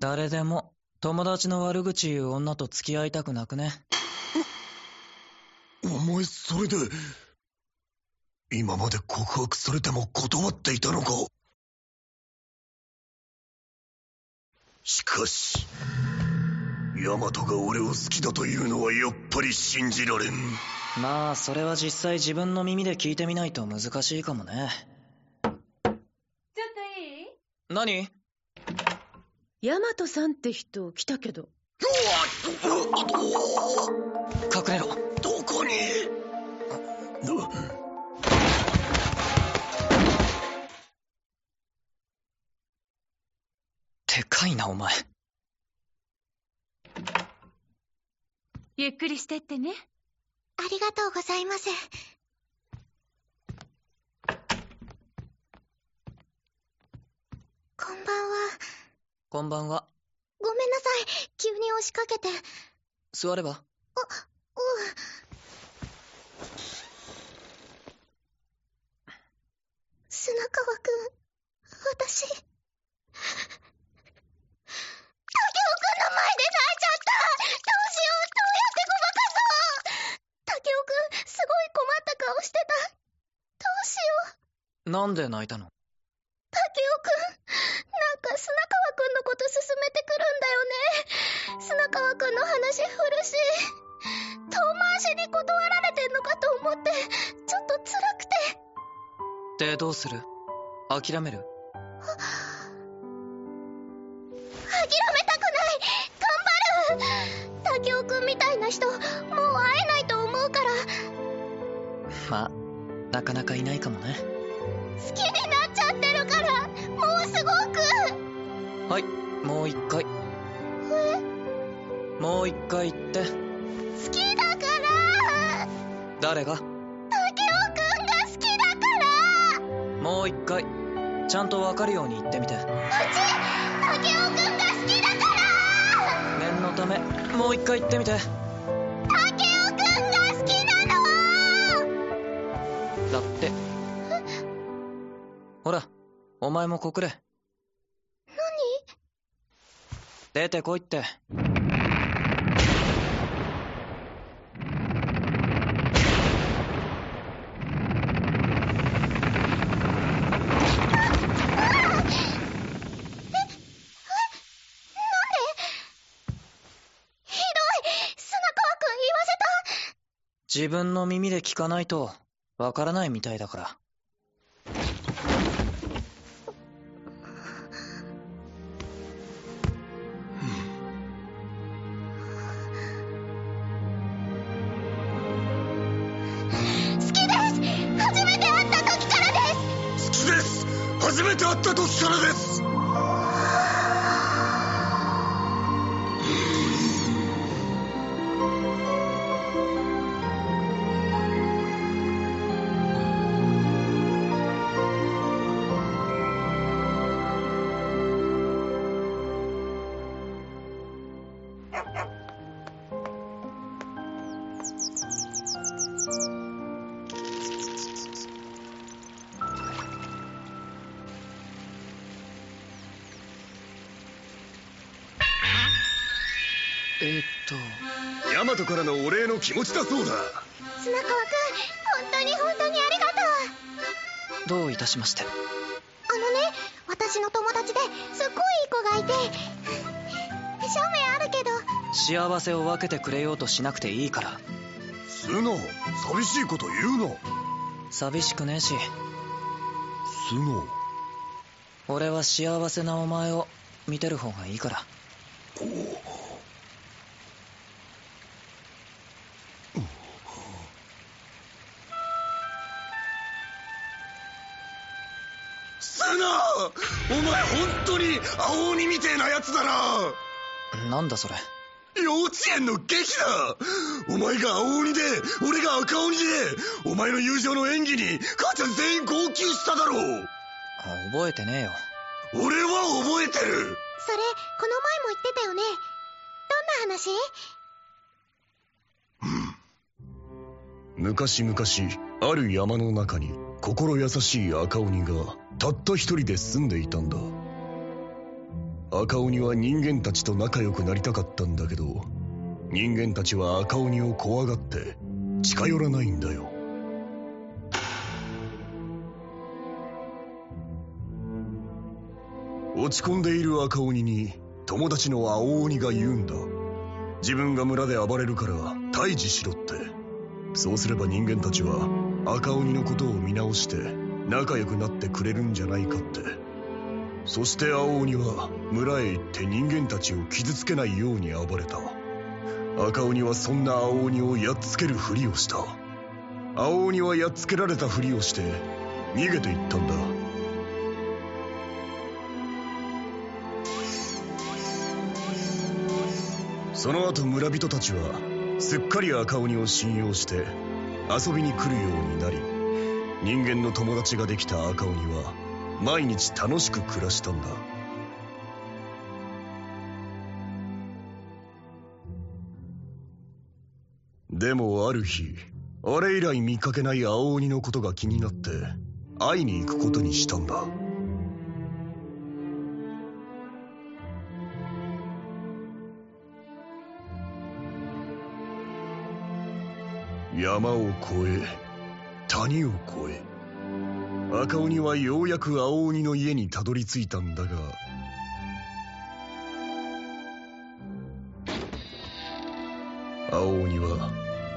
誰でも友達の悪口言う女と付き合いたくなくね。お前それで今まで告白されても断っていたのか？しかしヤマトが俺を好きだというのはやっぱり信じられん。まあそれは実際自分の耳で聞いてみないと難しいかもね。ちょっといい？何？ヤマトさんって人来たけど。隠れろどこに？でかいなお前ゆっくりしてってね。ありがとうございます。こんばんは。こんばんはごめんなさい。急に押しかけて。座ればうん。砂川くん、私。竹雄くんの前で泣いちゃったどうしようどうやってごまかそう竹雄くん、すごい困った顔してた。どうしよう。なんで泣いたの？の話振るし、遠回しに断られてんのかと思って、ちょっと辛くて。でどうする？諦める？諦めたくない。頑張る。竹雄くんみたいな人、もう会えないと思うから、まあなかなかいないかもね。好きになっちゃってるから、もうすごく。はいもう一回もう一回言って。好きだから。誰が？竹雄くんが好きだから。もう一回ちゃんと分かるように言ってみて。うち竹雄くんが好きだから。念のためもう一回言ってみて。竹雄くんが好きなの。だって。ほらお前も告れ。何？出てこいってひどい砂川くん言わせた自分の耳で聞かないとわからないみたいだから。好きです！初めて会った時からですえーっと。ヤマトからのお礼の気持ちだそうだ。砂川くん本当に本当にありがとう。どういたしまして。あのね私の友達ですっごいいい子がいて。正面あるけど。幸せを分けてくれようとしなくていいから。スノ寂しいこと言うな寂しくねえし。スノ俺は幸せなお前を見てる方がいいから。ス青鬼みてえなやつだな。なんだそれ。幼稚園の劇だ。お前が青鬼で俺が赤鬼でお前の友情の演技に母ちゃん全員号泣しただろう。あ覚えてねえよ。俺は覚えてる。それこの前も言ってたよね。どんな話？昔々ある山の中に心優しい赤鬼がたった一人で住んでいたんだ赤鬼は人間たちと仲良くなりたかったんだけど人間たちは赤鬼を怖がって近寄らないんだよ。落ち込んでいる赤鬼に友達の青鬼が言うんだ。自分が村で暴れるから退治しろって。そうすれば人間たちは赤鬼のことを見直して仲良くなってくれるんじゃないかって。そして青鬼は村へ行って人間たちを傷つけないように暴れた。赤鬼はそんな青鬼をやっつけるふりをした。青鬼はやっつけられたふりをして逃げていったんだ。その後村人たちはすっかり赤鬼を信用して遊びに来るようになり人間の友達ができた赤鬼は毎日楽しく暮らしたんだ。でもある日あれ以来見かけない青鬼のことが気になって会いに行くことにしたんだ。山を越え谷を越え赤鬼はようやく青鬼の家にたどり着いたんだが。青鬼は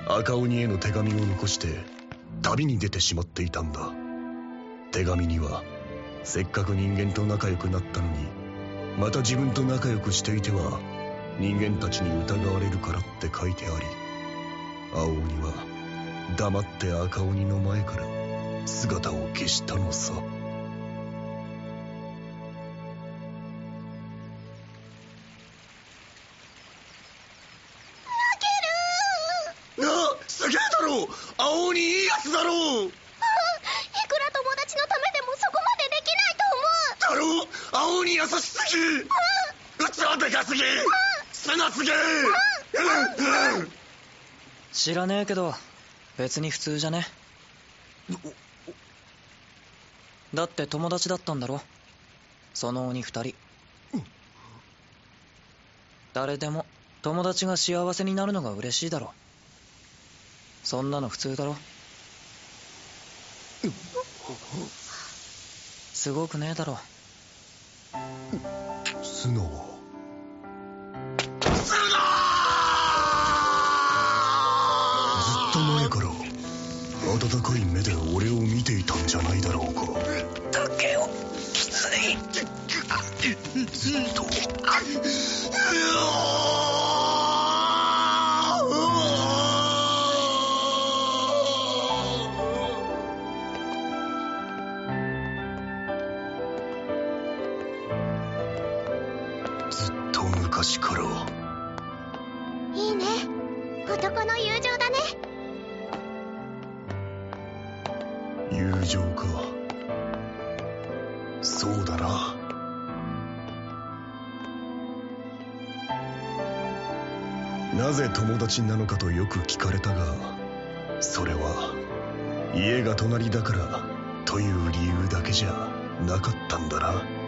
赤鬼への手紙を残して旅に出てしまっていたんだ。手紙にはせっかく人間と仲良くなったのにまた自分と仲良くしていては人間たちに疑われるからって書いてあり青鬼は黙って赤鬼の前から姿を消したのさ。なすげえだろ青鬼いいやつだろいくら友達のためでもそこまでできないと思う。だろ青鬼優しすぎ。器でかすぎ。砂すぎうん。うん。知らねえけど別に普通じゃね？だって友達だったんだろ？その鬼二人。誰でも友達が幸せになるのが嬉しいだろ。そんなの普通だろ？すごくねえだろ？素直温かい目で俺を見ていたんじゃないだろうか。竹をきつねずっとずっと昔から。いいね。男の友情だね。友情か。そうだな。なぜ友達なのかとよく聞かれたがそれは家が隣だからという理由だけじゃなかったんだな。